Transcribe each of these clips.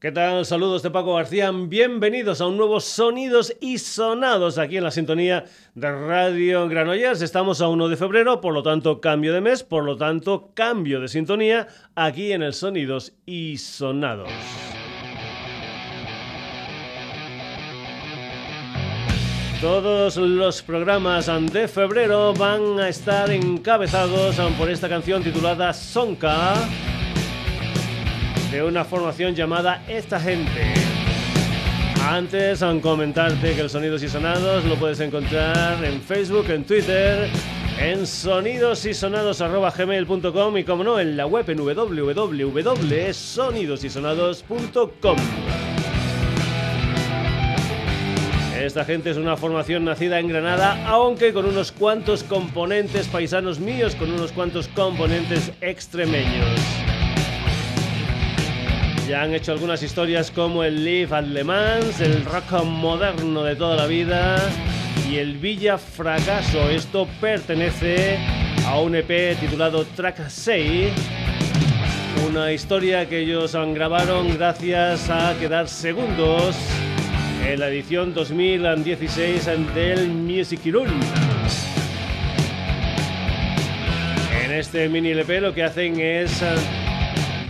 ¿Qué tal? Saludos de Paco García. Bienvenidos a un nuevo Sonidos y Sonados aquí en la sintonía de Radio Granollers. Estamos a 1 de febrero, por lo tanto cambio de mes, por lo tanto cambio de sintonía aquí en el Sonidos y Sonados. Todos los programas de febrero van a estar encabezados por esta canción titulada Sonka de una formación llamada Esta Gente. Antes, a comentarte que el Sonidos y Sonados lo puedes encontrar en Facebook, en Twitter, en sonidosysonados.gmail.com y como no, en la web en www.sonidosysonados.com. Esta gente es una formación nacida en Granada, aunque con unos cuantos componentes paisanos míos, con unos cuantos componentes extremeños. Ya han hecho algunas historias como el Live at Le Mans, el rock moderno de toda la vida y el Villa Fracaso. Esto pertenece a un EP titulado Track 6. Una historia que ellos han grabaron gracias a quedar segundos en la edición 2016 del Music Room. En este mini LP lo que hacen es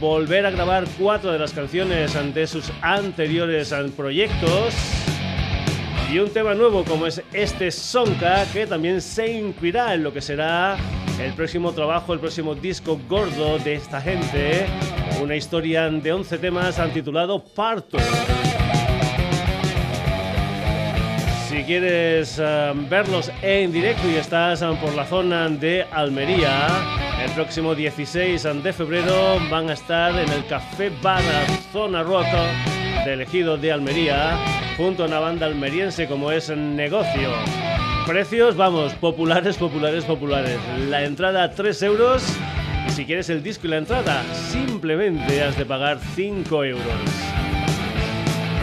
volver a grabar cuatro de las canciones ante sus anteriores proyectos. Y un tema nuevo como es este Sonka, que también se incluirá en lo que será el próximo trabajo, el próximo disco gordo de esta gente. Una historia de 11 temas titulado Parto. Si quieres eh, verlos en directo y estás eh, por la zona de Almería, el próximo 16 de febrero van a estar en el Café Bar Zona Roca de Elegido de Almería, junto a una banda almeriense como es Negocio. Precios, vamos, populares, populares, populares. La entrada 3 euros y si quieres el disco y la entrada, simplemente has de pagar 5 euros.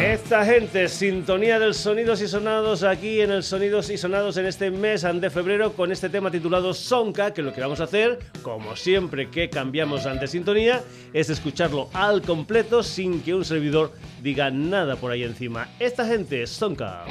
Esta gente, sintonía del Sonidos y Sonados aquí en el Sonidos y Sonados en este mes de febrero con este tema titulado Sonka, que lo que vamos a hacer, como siempre que cambiamos ante sintonía, es escucharlo al completo sin que un servidor diga nada por ahí encima. Esta gente, Sonka.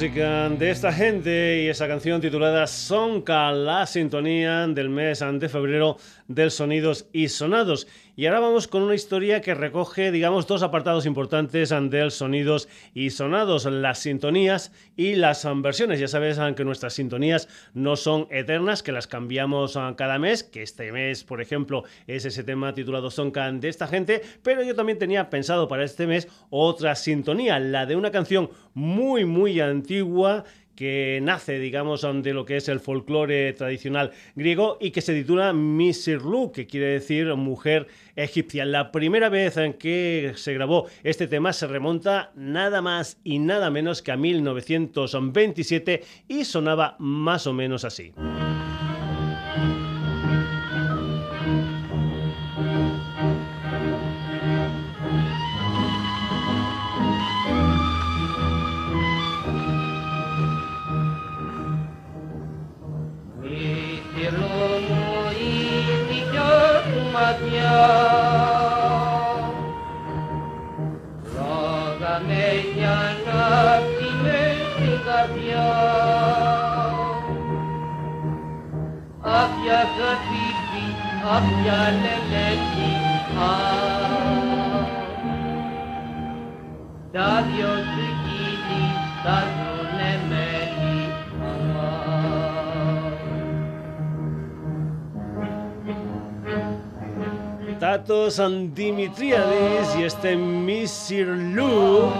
De esta gente y esa canción titulada Sonka, la sintonía del mes de febrero del Sonidos y Sonados. Y ahora vamos con una historia que recoge, digamos, dos apartados importantes del Sonidos y Sonados, las sintonías y las versiones. Ya sabes que nuestras sintonías no son eternas, que las cambiamos cada mes, que este mes, por ejemplo, es ese tema titulado Sonka de esta gente, pero yo también tenía pensado para este mes otra sintonía, la de una canción muy, muy antigua que nace, digamos, de lo que es el folclore tradicional griego y que se titula Misirlu, que quiere decir mujer egipcia. La primera vez en que se grabó este tema se remonta nada más y nada menos que a 1927 y sonaba más o menos así. Dimitriadis y este Missir Lu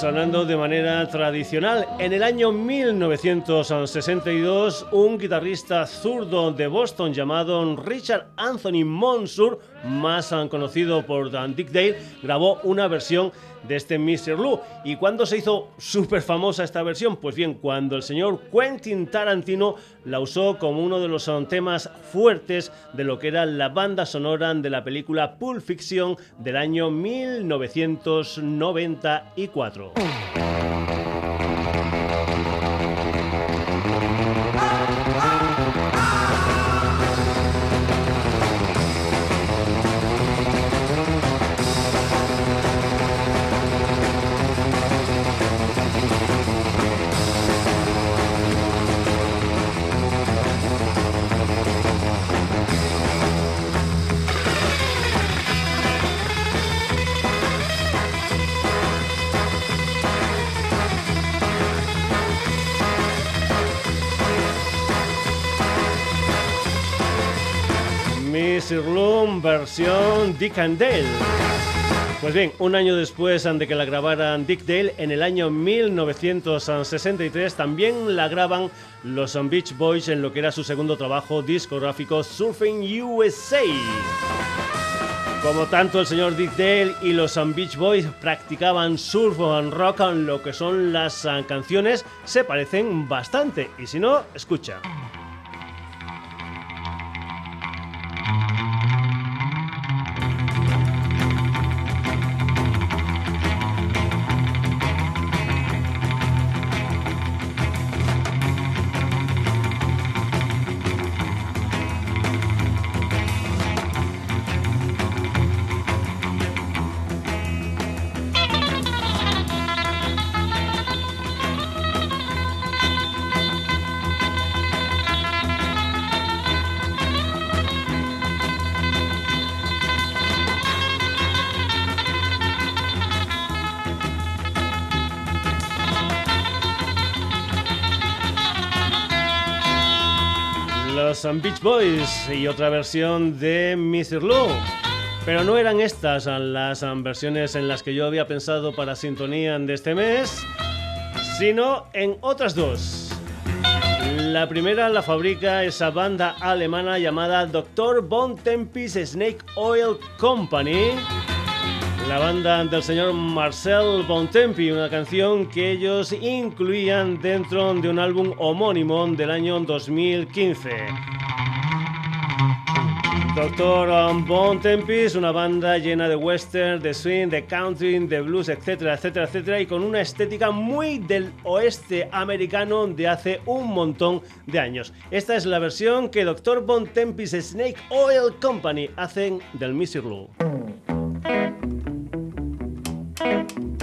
sonando de manera tradicional. En el año 1962, un guitarrista zurdo de Boston llamado Richard Anthony Monsur, más conocido por Dick Dale, grabó una versión de este Mr. Lou. ¿Y cuándo se hizo súper famosa esta versión? Pues bien, cuando el señor Quentin Tarantino la usó como uno de los temas fuertes de lo que era la banda sonora de la película Pulp Fiction del año 1994. Dick and Dale. Pues bien, un año después de que la grabaran Dick Dale, en el año 1963 también la graban los Beach Boys en lo que era su segundo trabajo discográfico Surfing USA. Como tanto el señor Dick Dale y los Beach Boys practicaban surf and rock, lo que son las canciones se parecen bastante. Y si no, escucha. Beach Boys y otra versión de Mr. Lou. Pero no eran estas las versiones en las que yo había pensado para sintonía de este mes, sino en otras dos. La primera la fabrica esa banda alemana llamada Dr. Von Tempis Snake Oil Company. La banda del señor Marcel Bontempi, una canción que ellos incluían dentro de un álbum homónimo del año 2015. Doctor Bon Tempis, una banda llena de western, de swing, de country, de blues, etcétera, etcétera, etcétera, y con una estética muy del oeste americano de hace un montón de años. Esta es la versión que Doctor Bon Tempis Snake Oil Company hacen del Missy Blue. Bye.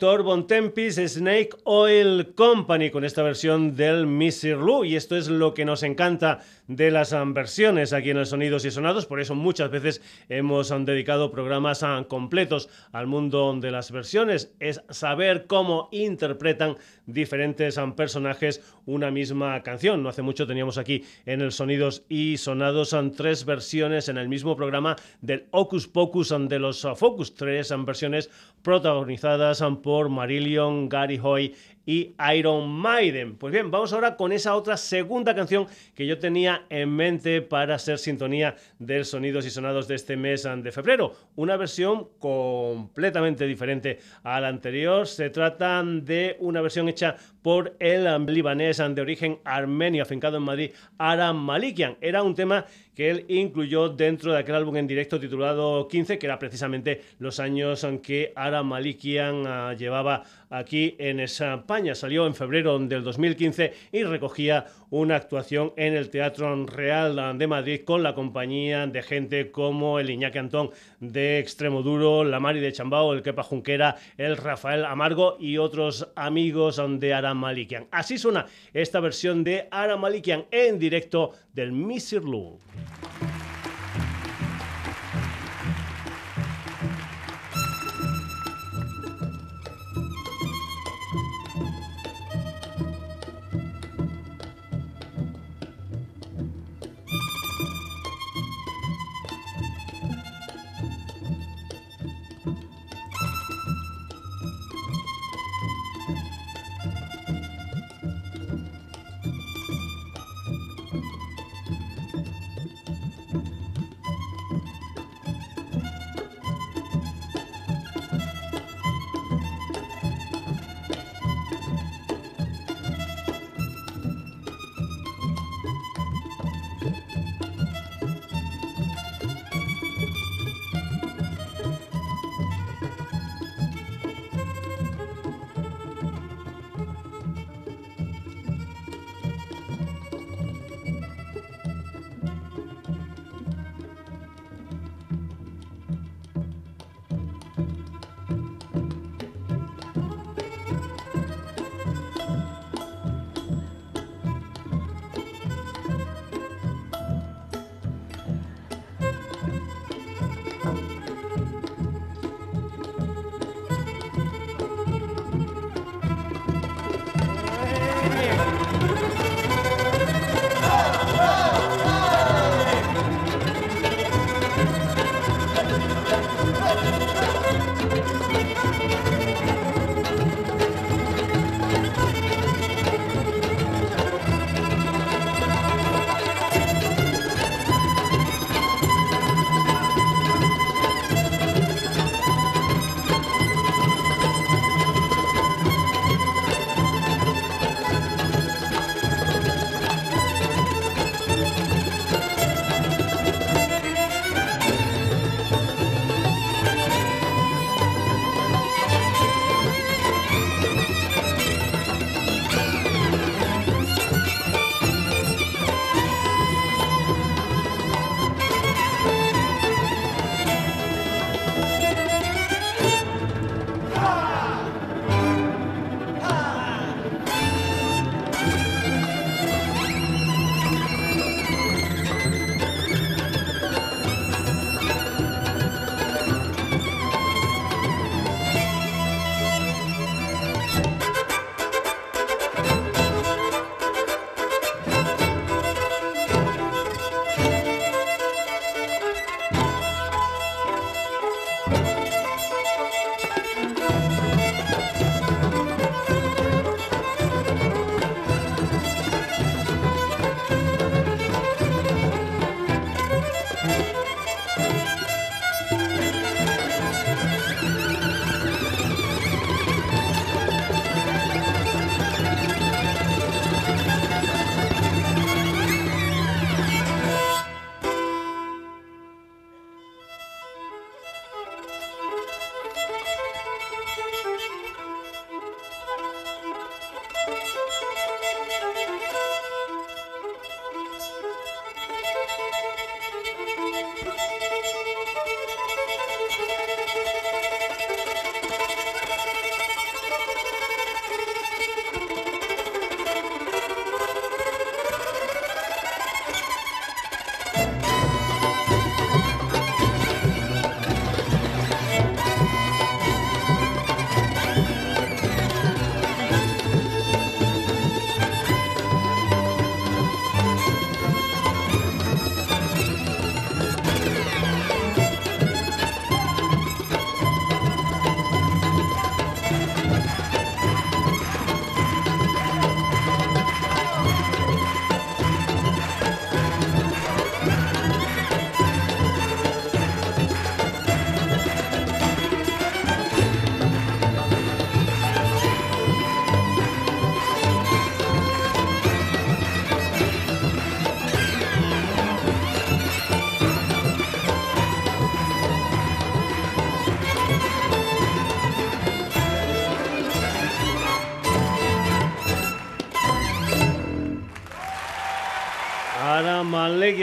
Doctor Bontempis Snake Oil Company con esta versión del Missy Lou y esto es lo que nos encanta de las um, versiones aquí en el Sonidos y Sonados, por eso muchas veces hemos um, dedicado programas um, completos al mundo de las versiones, es saber cómo interpretan diferentes personajes una misma canción. No hace mucho teníamos aquí en el Sonidos y Sonados tres versiones en el mismo programa del Ocus Pocus de los uh, Focus, tres versiones protagonizadas por Marillion, Gary Hoy y Iron Maiden. Pues bien, vamos ahora con esa otra segunda canción que yo tenía en mente para ser sintonía del sonidos y sonados de este mes de febrero. Una versión completamente diferente a la anterior. Se trata de una versión hecha por el libanés de origen armenio afincado en Madrid, Aram Malikian. Era un tema que él incluyó dentro de aquel álbum en directo titulado 15, que era precisamente los años en que Aram Malikian ah, llevaba aquí en España. Salió en febrero del 2015 y recogía una actuación en el Teatro Real de Madrid con la compañía de gente como el Iñaki Antón de Extremoduro, la Mari de Chambao, el Kepa Junquera, el Rafael Amargo y otros amigos de Aram Malikian. Así suena esta versión de Aram Malikian en directo del Misirlu.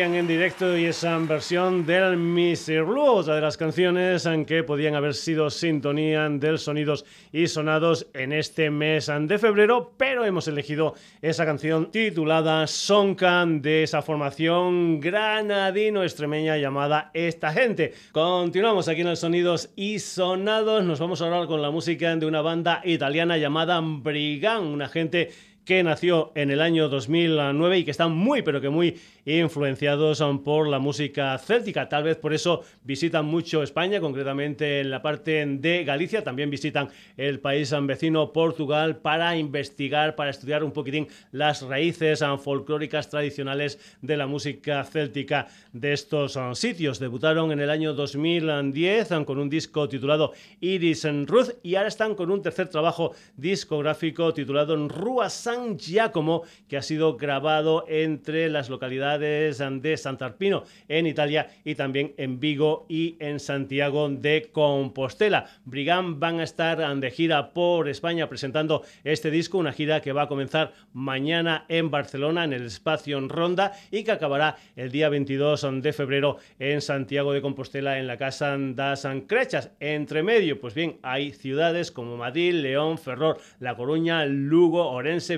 En directo y esa versión del Mr. Blue, otra de las canciones que podían haber sido sintonía del sonidos y sonados en este mes de febrero, pero hemos elegido esa canción titulada Sonkan de esa formación granadino-extremeña llamada Esta Gente. Continuamos aquí en el Sonidos y Sonados, nos vamos a hablar con la música de una banda italiana llamada Brigand, una gente que nació en el año 2009 y que están muy, pero que muy influenciados um, por la música céltica. Tal vez por eso visitan mucho España, concretamente en la parte de Galicia. También visitan el país um, vecino Portugal para investigar, para estudiar un poquitín las raíces um, folclóricas tradicionales de la música céltica de estos sitios. Debutaron en el año 2010 con un disco titulado Iris en Ruth y ahora están con un tercer trabajo discográfico titulado Rua San Giacomo que ha sido grabado entre las localidades de Santarpino en Italia y también en Vigo y en Santiago de Compostela. Brigand van a estar de gira por España presentando este disco, una gira que va a comenzar mañana en Barcelona en el espacio en Ronda y que acabará el día 22 de febrero en Santiago de Compostela en la Casa das Crechas. Entre medio, pues bien, hay ciudades como Madrid, León, Ferrol, La Coruña, Lugo, Orense,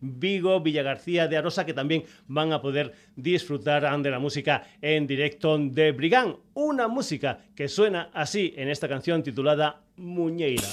Vigo, Villagarcía de Arosa que también van a poder disfrutar de la música en directo de Brigand. Una música que suena así en esta canción titulada Muñeira.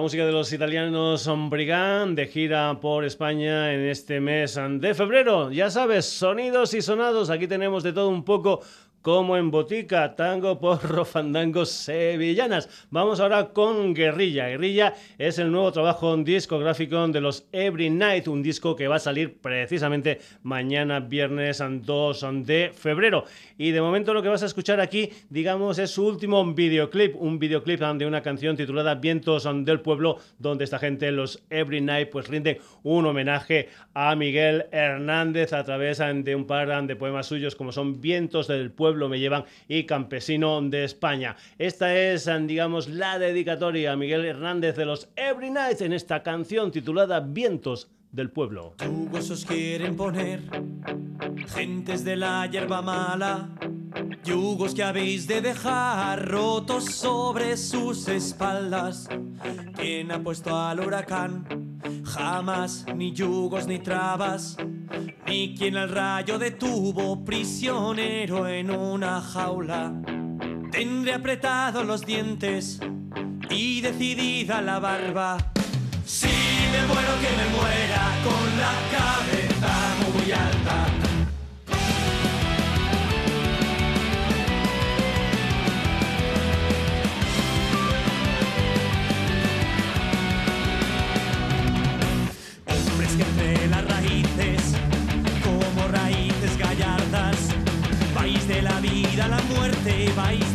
Música de los italianos Brigand de gira por España en este mes de febrero. Ya sabes, sonidos y sonados, aquí tenemos de todo un poco como en Botica, tango, porro, fandangos sevillanas. Vamos ahora con Guerrilla. Guerrilla es el nuevo trabajo discográfico de los Every Night, un disco que va a salir precisamente mañana, viernes 2 de febrero. Y de momento lo que vas a escuchar aquí, digamos, es su último videoclip, un videoclip de una canción titulada Vientos del Pueblo, donde esta gente, los Every Night, pues rinden un homenaje a Miguel Hernández a través de un par de poemas suyos como son Vientos del Pueblo me llevan y Campesino de España. Esta es, digamos, la dedicatoria a Miguel Hernández de los Every Night en esta canción titulada Vientos del pueblo. Quieren poner gentes de la hierba mala, yugos que habéis de dejar rotos sobre sus espaldas. ¿Quién ha puesto al huracán? Jamás ni yugos ni trabas, ni quien al rayo detuvo prisionero en una jaula. Tendré apretados los dientes y decidida la barba. Si me muero que me muera con la cabeza muy alta. Muerte,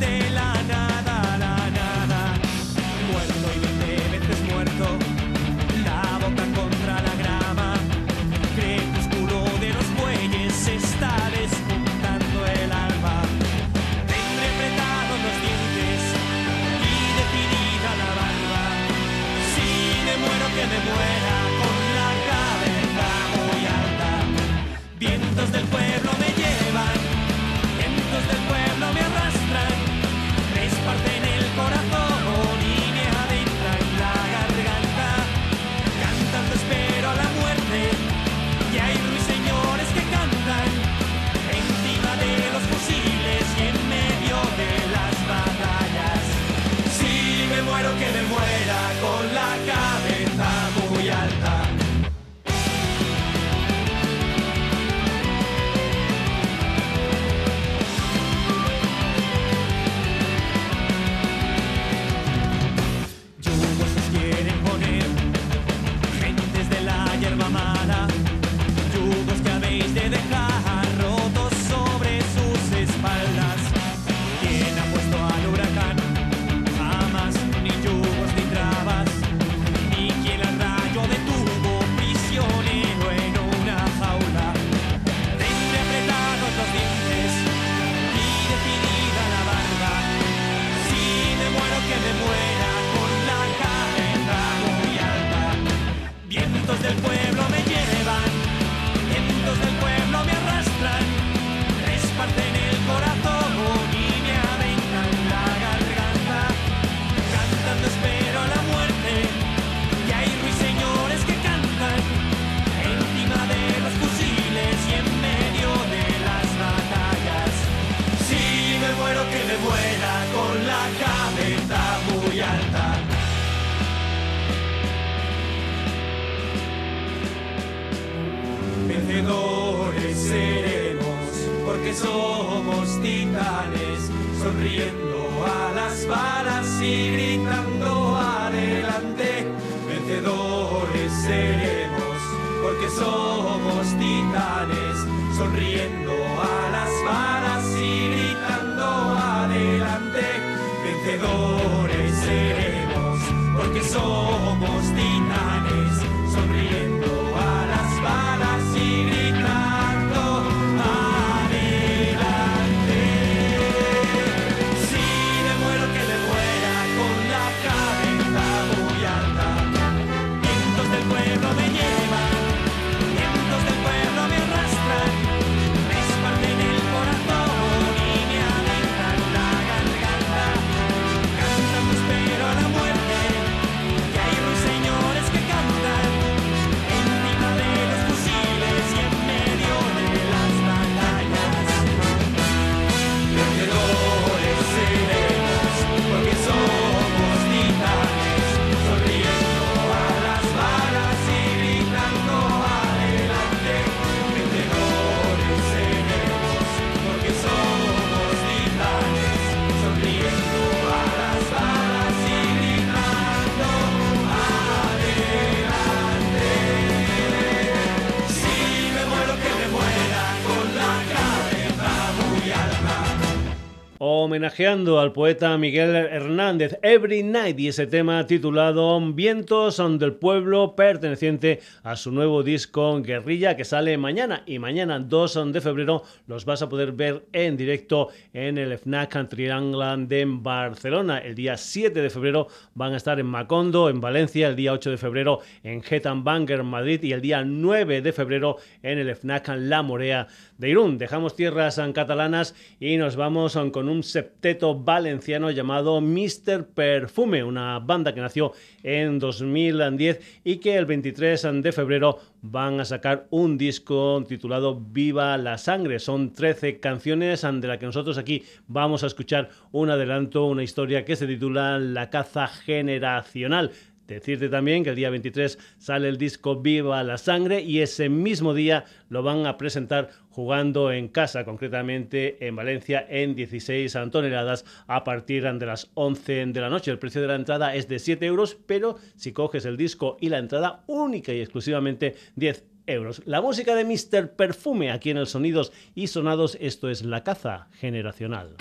homenajeando al poeta Miguel Hernández. Every Night y ese tema titulado Vientos del Pueblo perteneciente a su nuevo disco Guerrilla que sale mañana. Y mañana 2 de febrero los vas a poder ver en directo en el FNAC Triangland de Barcelona. El día 7 de febrero van a estar en Macondo, en Valencia, el día 8 de febrero en Banger, Madrid. Y el día 9 de febrero en el FNAC La Morea de Irún. Dejamos tierras catalanas y nos vamos con un septeto valenciano llamado Mr. Perfume, una banda que nació en 2010 y que el 23 de febrero van a sacar un disco titulado Viva la Sangre. Son 13 canciones de las que nosotros aquí vamos a escuchar un adelanto, una historia que se titula La caza generacional. Decirte también que el día 23 sale el disco Viva la Sangre y ese mismo día lo van a presentar jugando en casa, concretamente en Valencia, en 16 toneladas a partir de las 11 de la noche. El precio de la entrada es de 7 euros, pero si coges el disco y la entrada única y exclusivamente 10 euros. La música de Mr. Perfume aquí en el Sonidos y Sonados, esto es La Caza Generacional.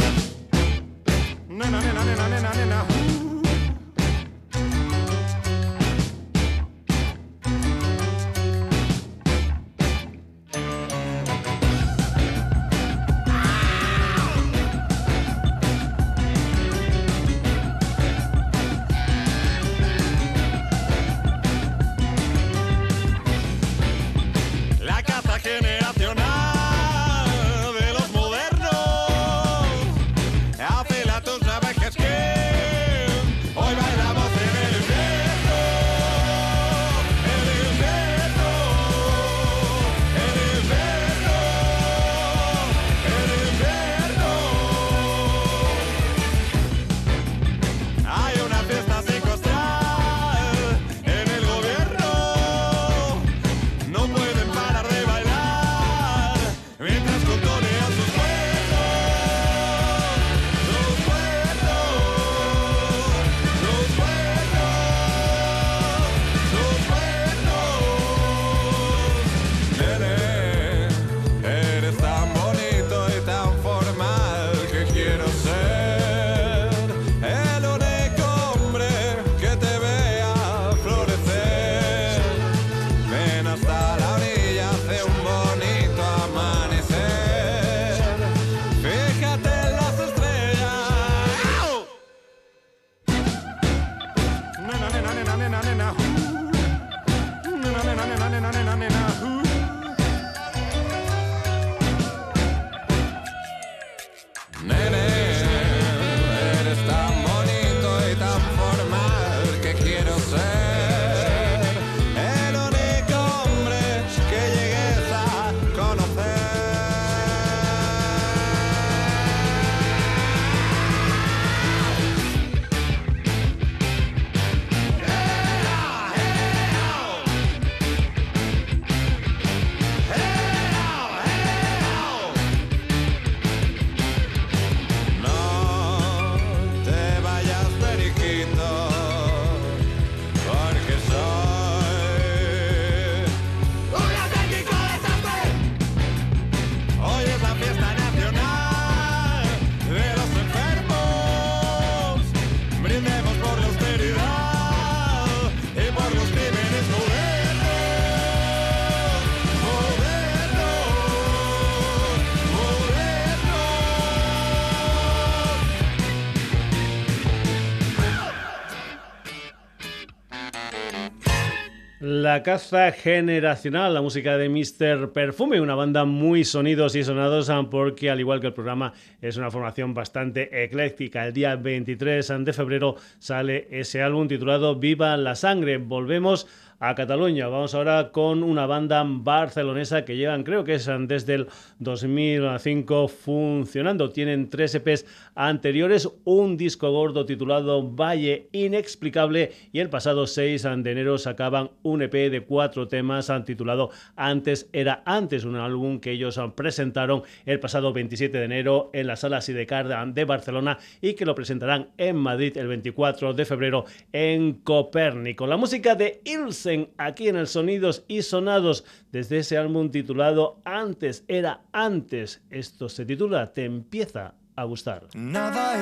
La caza generacional, la música de Mr. Perfume, una banda muy sonidos y sonados porque al igual que el programa es una formación bastante ecléctica. El día 23 de febrero sale ese álbum titulado Viva la Sangre. Volvemos a Cataluña. Vamos ahora con una banda barcelonesa que llevan, creo que es desde el 2005 funcionando. Tienen tres EPs anteriores, un disco gordo titulado Valle Inexplicable y el pasado 6 de enero sacaban un EP de cuatro temas titulado Antes era antes, un álbum que ellos presentaron el pasado 27 de enero en la sala Sidecar de Barcelona y que lo presentarán en Madrid el 24 de febrero en Copérnico. La música de Ilse aquí en el Sonidos y Sonados desde ese álbum titulado Antes era antes. Esto se titula Te empieza a gustar. Nada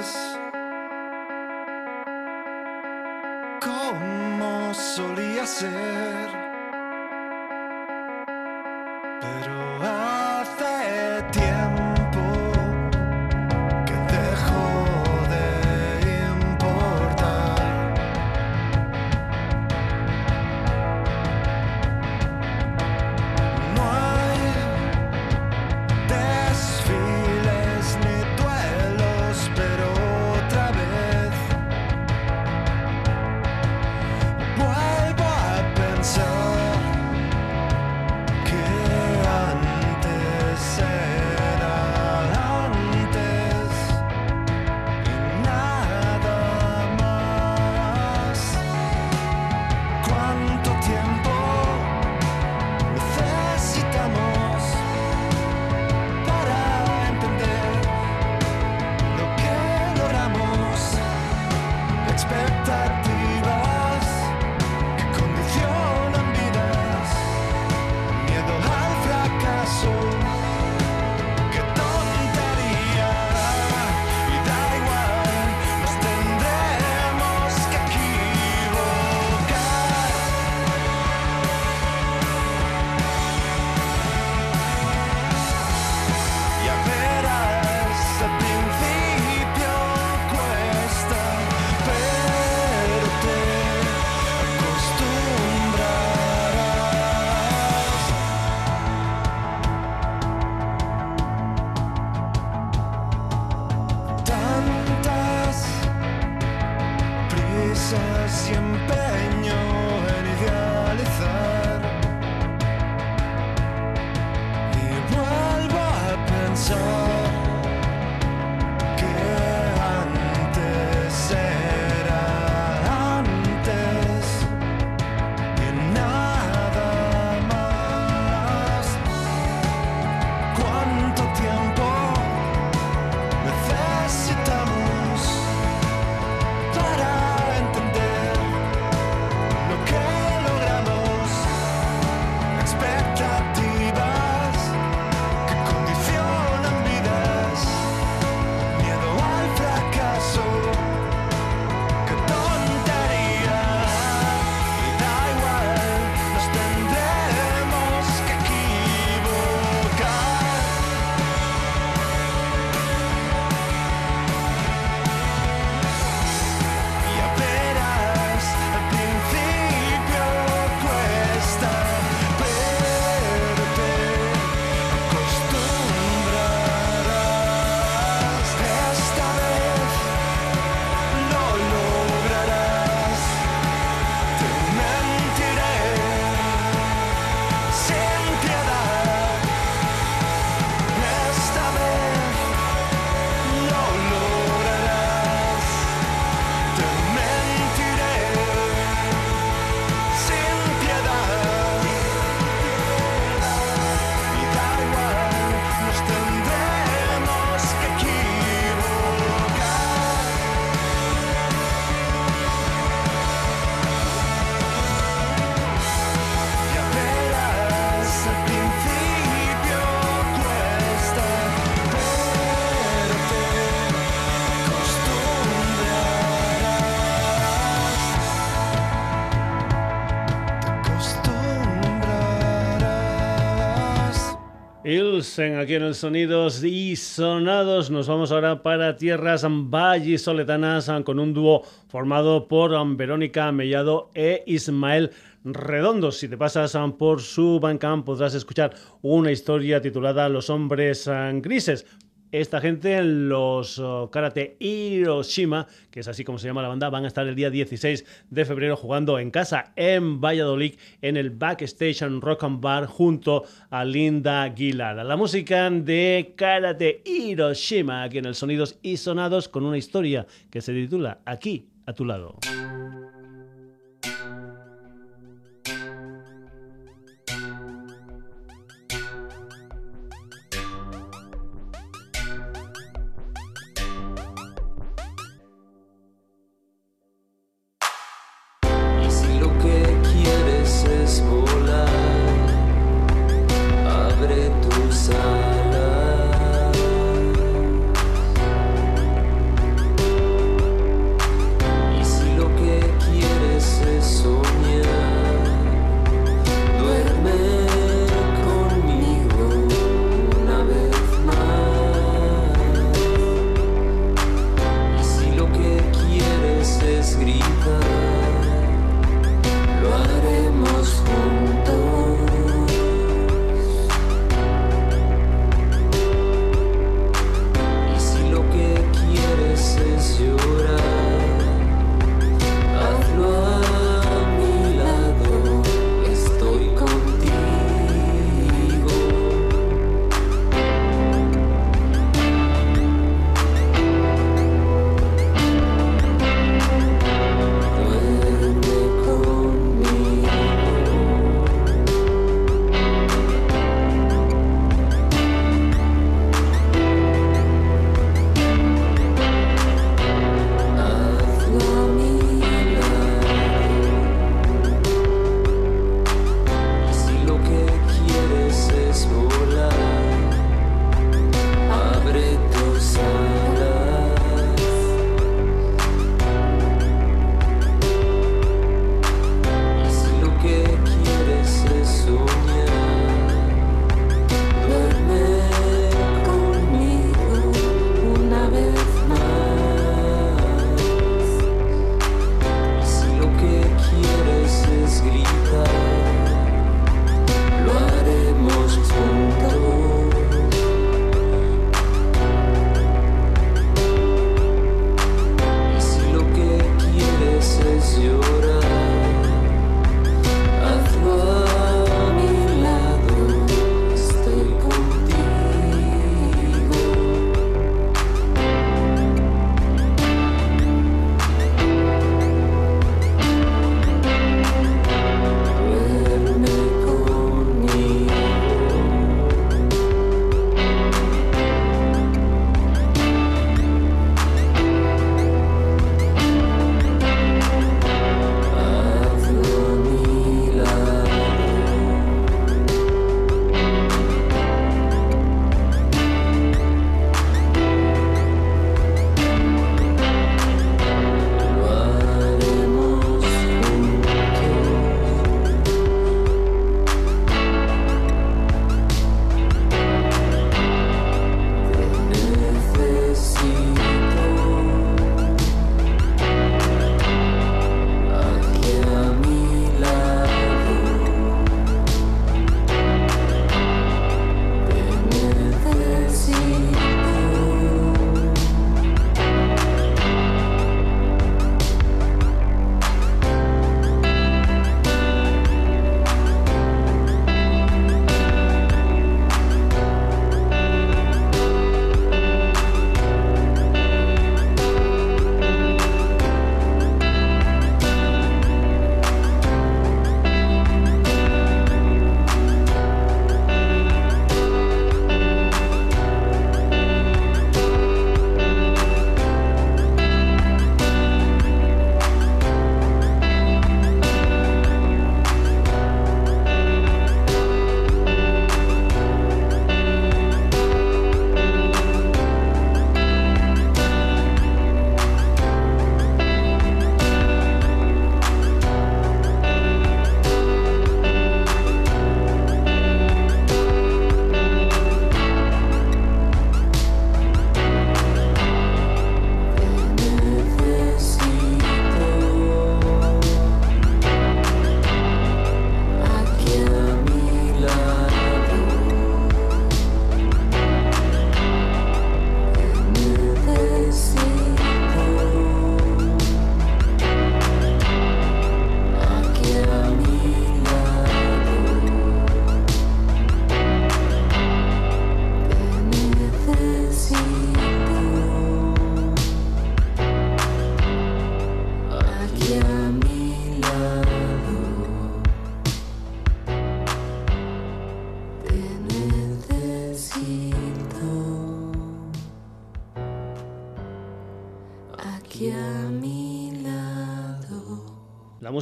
es como solía ser. expected aquí en el Sonidos y Sonados. Nos vamos ahora para tierras vallisoletanas con un dúo formado por Verónica Mellado e Ismael Redondo. Si te pasas por su Bandcamp podrás escuchar una historia titulada Los hombres grises. Esta gente, los oh, Karate Hiroshima, que es así como se llama la banda, van a estar el día 16 de febrero jugando en casa en Valladolid en el Backstation Rock and Bar junto a Linda Aguilar. La música de Karate Hiroshima aquí en el Sonidos y Sonados con una historia que se titula Aquí a tu lado.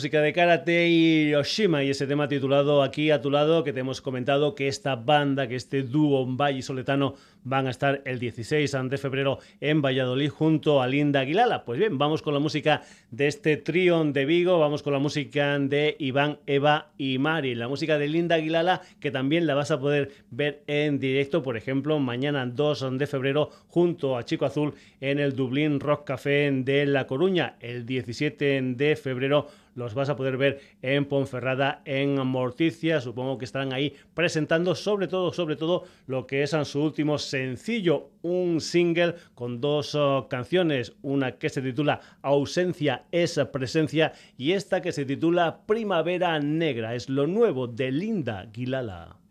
Música de Karate Hiroshima y ese tema titulado Aquí a tu lado que te hemos comentado que esta banda, que este dúo Soletano van a estar el 16 de febrero en Valladolid junto a Linda Aguilala. Pues bien, vamos con la música de este trío de Vigo, vamos con la música de Iván, Eva y Mari, la música de Linda Aguilala que también la vas a poder ver en directo, por ejemplo, mañana 2 de febrero junto a Chico Azul en el Dublín Rock Café de La Coruña, el 17 de febrero los vas a poder ver en Ponferrada, en Morticia. Supongo que estarán ahí presentando sobre todo, sobre todo lo que es su último sencillo, un single con dos oh, canciones, una que se titula Ausencia es presencia y esta que se titula Primavera Negra. Es lo nuevo de Linda Guilala.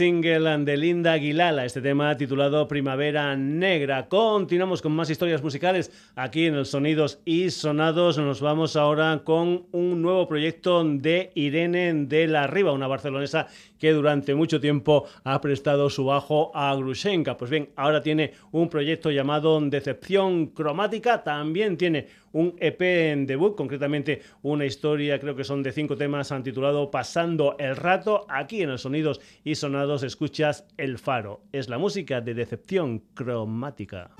Single de Linda Aguilala, este tema titulado Primavera Negra. Continuamos con más historias musicales aquí en el Sonidos y Sonados. Nos vamos ahora con un nuevo proyecto de Irene de la Riva, una barcelonesa que durante mucho tiempo ha prestado su bajo a Grushenka. Pues bien, ahora tiene un proyecto llamado Decepción Cromática, también tiene un EP en debut, concretamente una historia, creo que son de cinco temas, han titulado Pasando el rato. Aquí en los Sonidos y Sonados escuchas El Faro. Es la música de Decepción Cromática.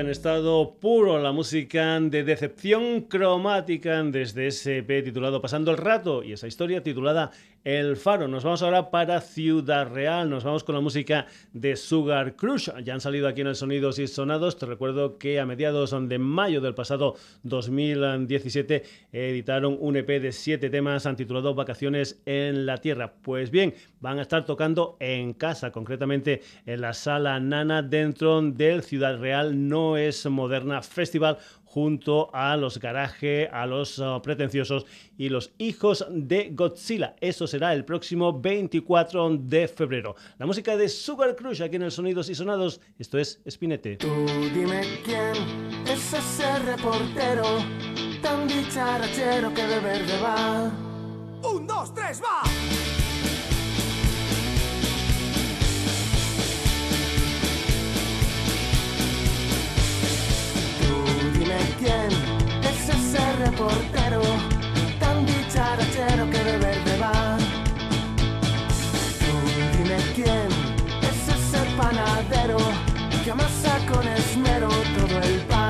En estado puro, la música de decepción cromática desde ese EP titulado Pasando el Rato y esa historia titulada el Faro. Nos vamos ahora para Ciudad Real. Nos vamos con la música de Sugar Crush. Ya han salido aquí en el Sonidos y Sonados. Te recuerdo que a mediados de mayo del pasado 2017 editaron un EP de siete temas titulado Vacaciones en la Tierra. Pues bien, van a estar tocando en casa, concretamente en la Sala Nana dentro del Ciudad Real No es Moderna Festival junto a los Garaje, a los uh, Pretenciosos y los Hijos de Godzilla. Eso será el próximo 24 de febrero. La música de Sugar Crush aquí en el Sonidos y Sonados. Esto es Spinete. Tú dime quién es ese reportero tan dicharachero que de verde va. Un, dos, tres, va. Quién es ese reportero tan dicharachero que de verde va. Dime quién es ese panadero que amasa con esmero todo el pan.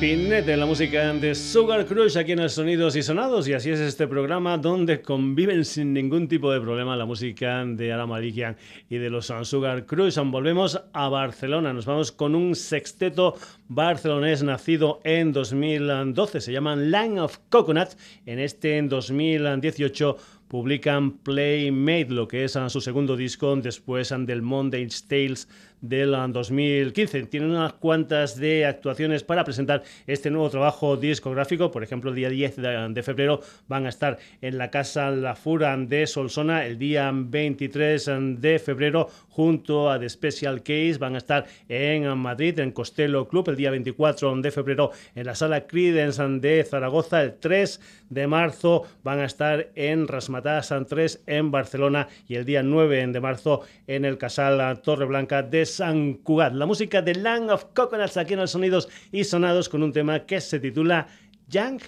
Spinette, la música de Sugar Crush aquí en Sonidos y Sonados. Y así es este programa donde conviven sin ningún tipo de problema la música de Ara Malikian y de los Sugar Crush. Volvemos a Barcelona. Nos vamos con un sexteto barcelonés nacido en 2012. Se llaman Line of Coconut. En este en 2018 publican Playmate, lo que es su segundo disco después del Monday's Tales del 2015. Tienen unas cuantas de actuaciones para presentar este nuevo trabajo discográfico. Por ejemplo, el día 10 de, de febrero van a estar en la Casa La Fura de Solsona. El día 23 de febrero, junto a The Special Case, van a estar en Madrid, en Costello Club. El día 24 de febrero, en la Sala Credence de Zaragoza. El 3 de marzo van a estar en Rasmatá San 3 en Barcelona. Y el día 9 de marzo en el Casal Torreblanca de San Cugat. La música de Land of Coconuts aquí en los sonidos y sonados con un tema que se titula Young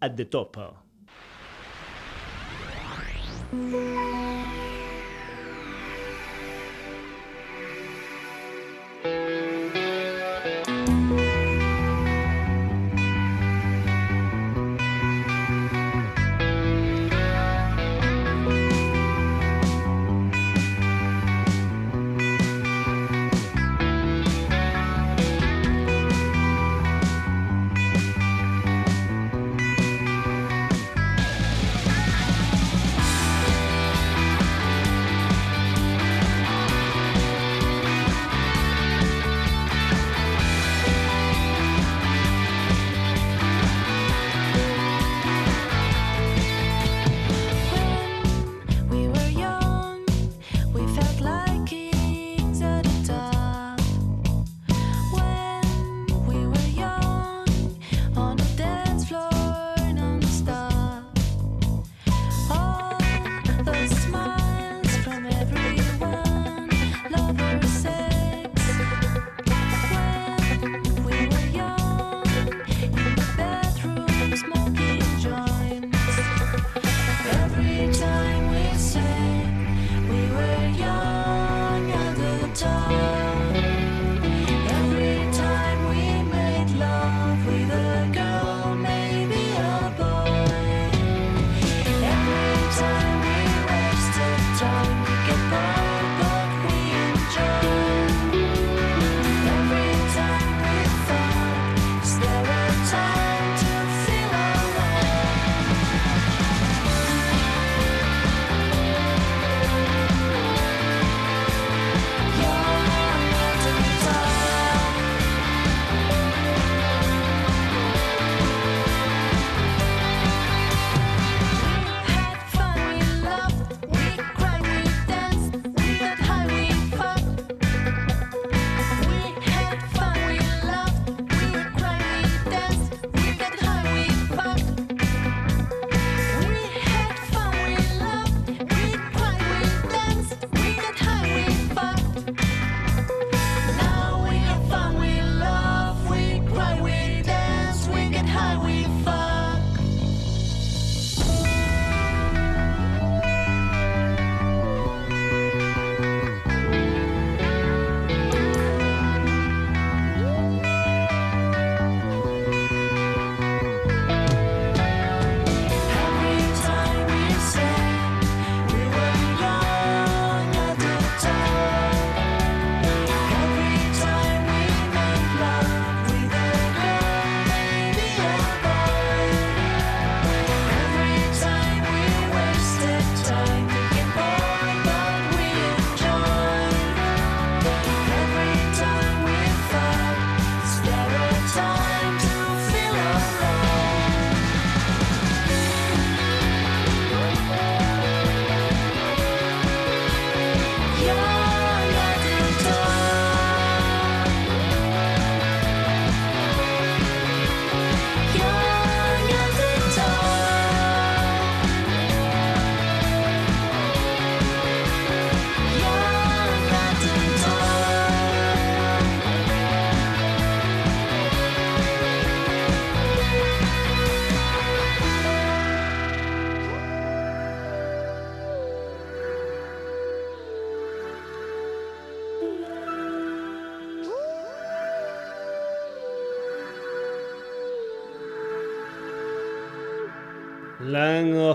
at the Top.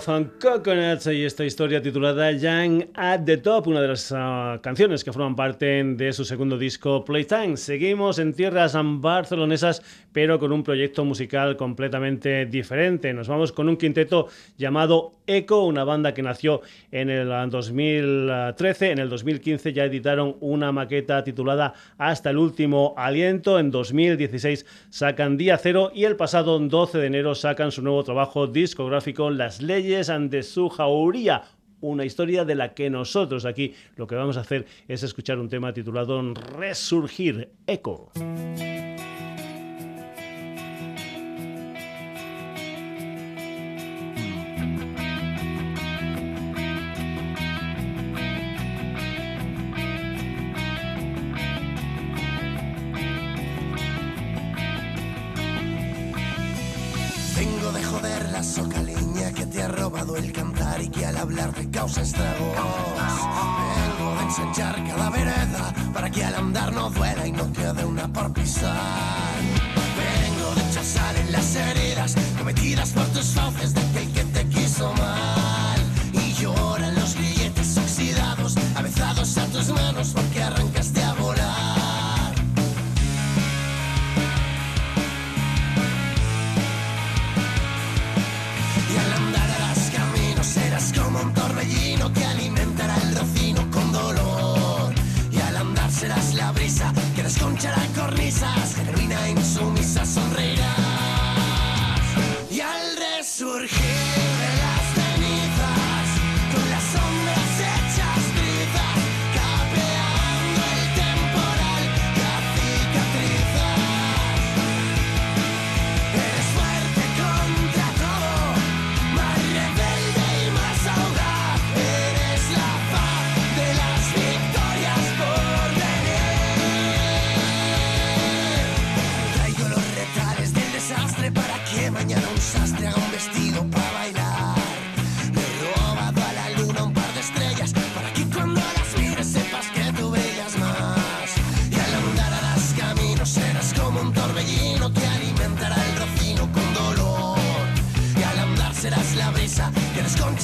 Of Coconuts y esta historia titulada Young at the Top, una de las uh, canciones que forman parte de su segundo disco Playtime. Seguimos en tierras barcelonesas, pero con un proyecto musical completamente diferente. Nos vamos con un quinteto llamado Echo, una banda que nació en el 2013. En el 2015 ya editaron una maqueta titulada Hasta el último aliento. En 2016 sacan Día Cero y el pasado 12 de enero sacan su nuevo trabajo discográfico Las leyes ante su jauría, una historia de la que nosotros aquí lo que vamos a hacer es escuchar un tema titulado Resurgir, Eco.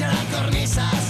las cornisas.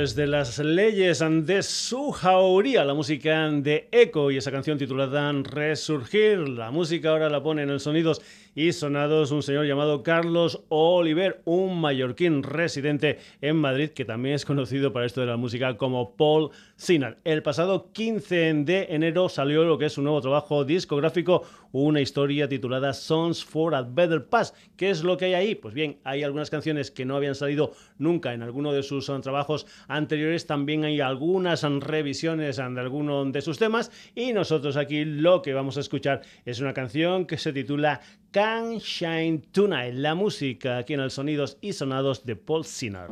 Desde las leyes de su jauría, la música de Echo y esa canción titulada Resurgir. La música ahora la pone en sonidos y sonados un señor llamado Carlos Oliver, un mallorquín residente en Madrid que también es conocido para esto de la música como Paul Sinar. El pasado 15 de enero salió lo que es un nuevo trabajo discográfico, una historia titulada Songs for a Better Past. ¿Qué es lo que hay ahí? Pues bien, hay algunas canciones que no habían salido nunca en alguno de sus um, trabajos anteriores, también hay algunas um, revisiones um, de alguno de sus temas y nosotros aquí lo que vamos a escuchar es una canción que se titula Can Shine Tonight, la música aquí en el Sonidos y Sonados de Paul Sinar.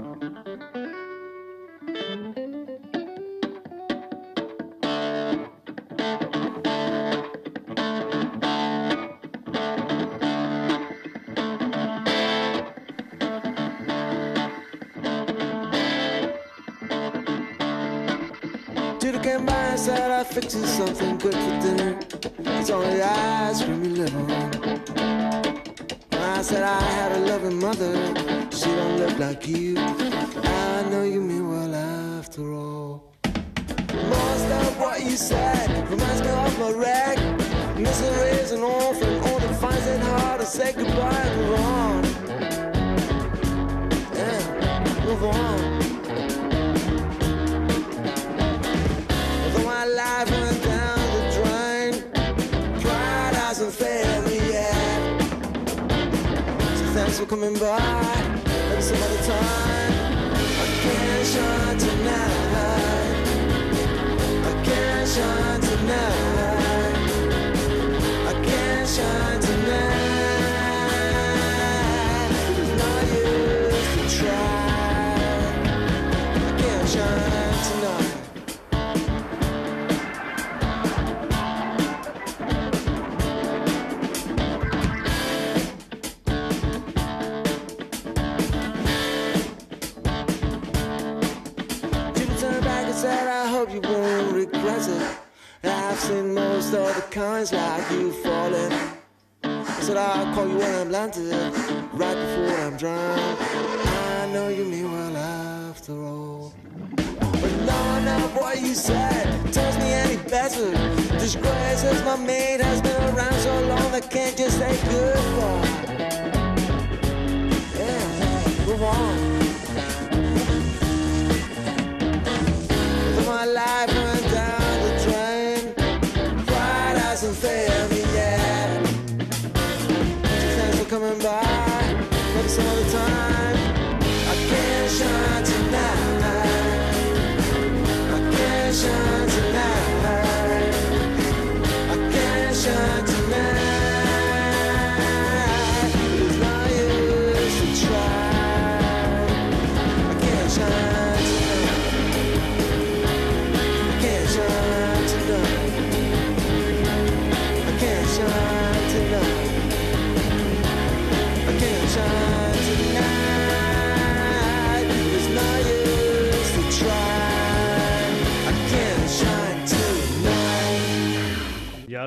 said something good for dinner. It's only ice cream you live on. Said I had a loving mother. She don't look like you. I know you mean well after all. Most of what you said reminds me of my wreck. Misery is an orphan, only finds it hard to say goodbye and move on. Yeah, move on. Coming by. Seen most of the kinds like you falling. I said I'll call you when I'm landed, right before I'm drowned. I know you mean well after all. But none of what you said tells me any better. Disgrace as my mate has been around so long I can't just say goodbye. Yeah, move on.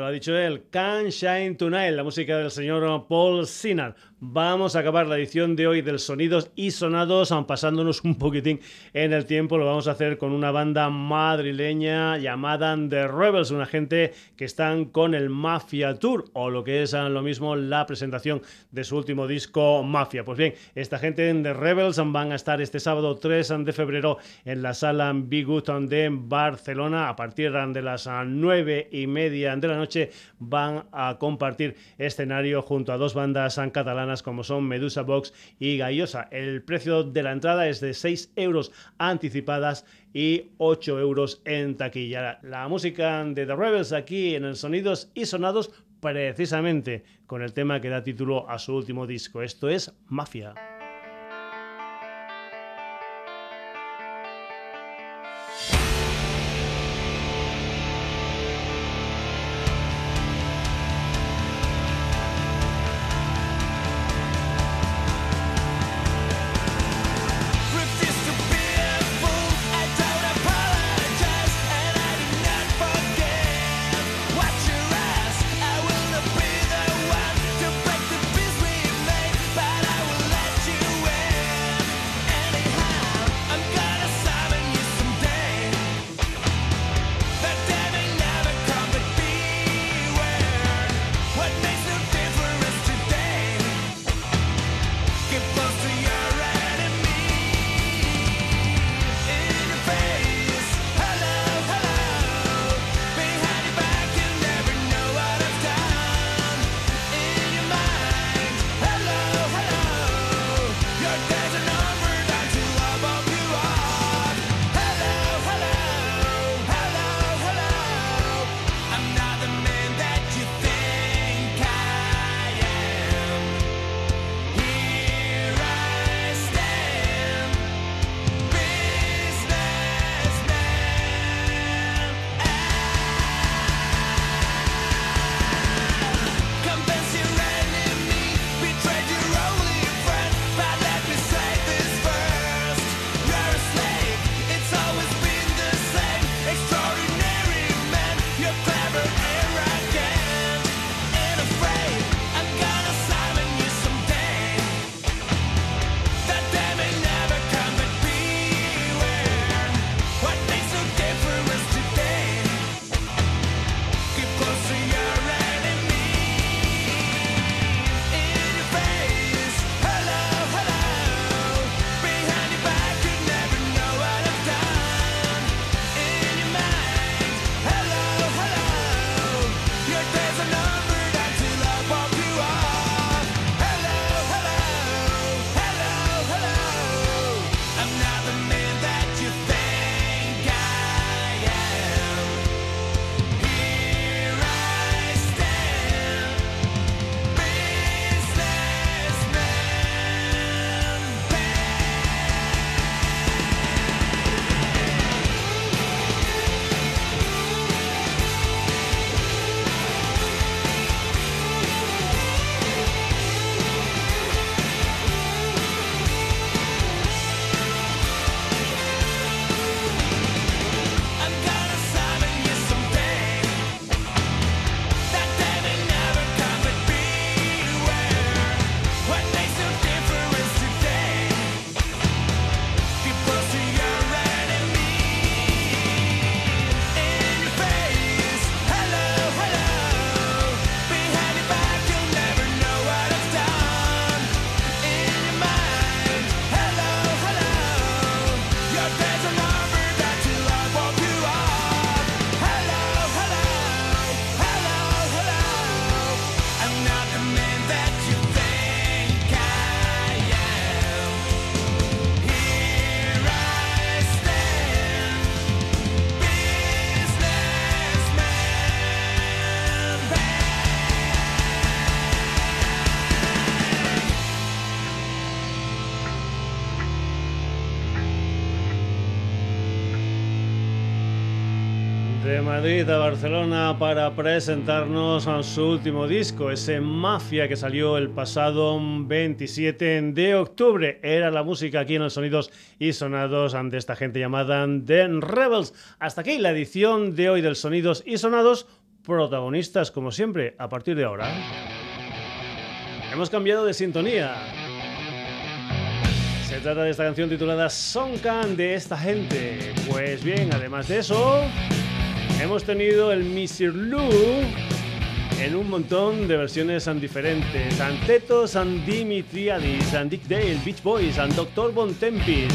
Ha dicho él, Can Shine Tonight, la música del señor Paul Sinan. Vamos a acabar la edición de hoy del Sonidos y Sonados, pasándonos un poquitín en el tiempo. Lo vamos a hacer con una banda madrileña llamada The Rebels, una gente que están con el Mafia Tour, o lo que es ah, lo mismo la presentación de su último disco Mafia. Pues bien, esta gente en The Rebels van a estar este sábado 3 de febrero en la sala Bigut de Barcelona a partir de las ah, nueve y media de la noche van a compartir escenario junto a dos bandas catalanas como son Medusa Box y Gaiosa. El precio de la entrada es de 6 euros anticipadas y 8 euros en taquilla. La música de The Rebels aquí en el Sonidos y Sonados precisamente con el tema que da título a su último disco. Esto es Mafia. Madrid a Barcelona para presentarnos a su último disco, ese Mafia que salió el pasado 27 de octubre. Era la música aquí en los sonidos y sonados ante esta gente llamada The Rebels. Hasta aquí la edición de hoy del Sonidos y Sonados, protagonistas como siempre a partir de ahora. Hemos cambiado de sintonía. Se trata de esta canción titulada Can de esta gente. Pues bien, además de eso, hemos tenido el Mr. Lou en un montón de versiones diferentes. Anteto, San Dimitriadis, and Dick Dale, Beach Boys, and Doctor Bontempis,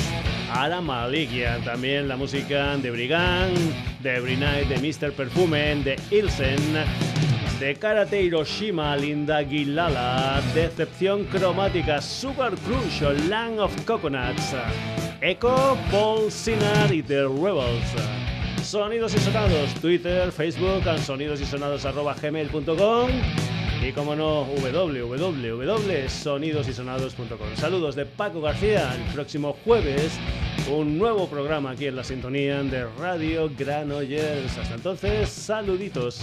Ala Malikia, también la música de Brigand, de Every Night, de Mr. Perfume, de Ilsen, de Karate Hiroshima, Linda Gilala, Decepción Cromática, Sugar Crush, Land of Coconuts, Echo, Paul Sinner y The Rebels. Sonidos y sonados, Twitter, Facebook, sonidosysonados.gmail.com y como no, www.sonidosysonados.com. Saludos de Paco García, el próximo jueves un nuevo programa aquí en la sintonía de Radio Granollers. Hasta entonces, saluditos.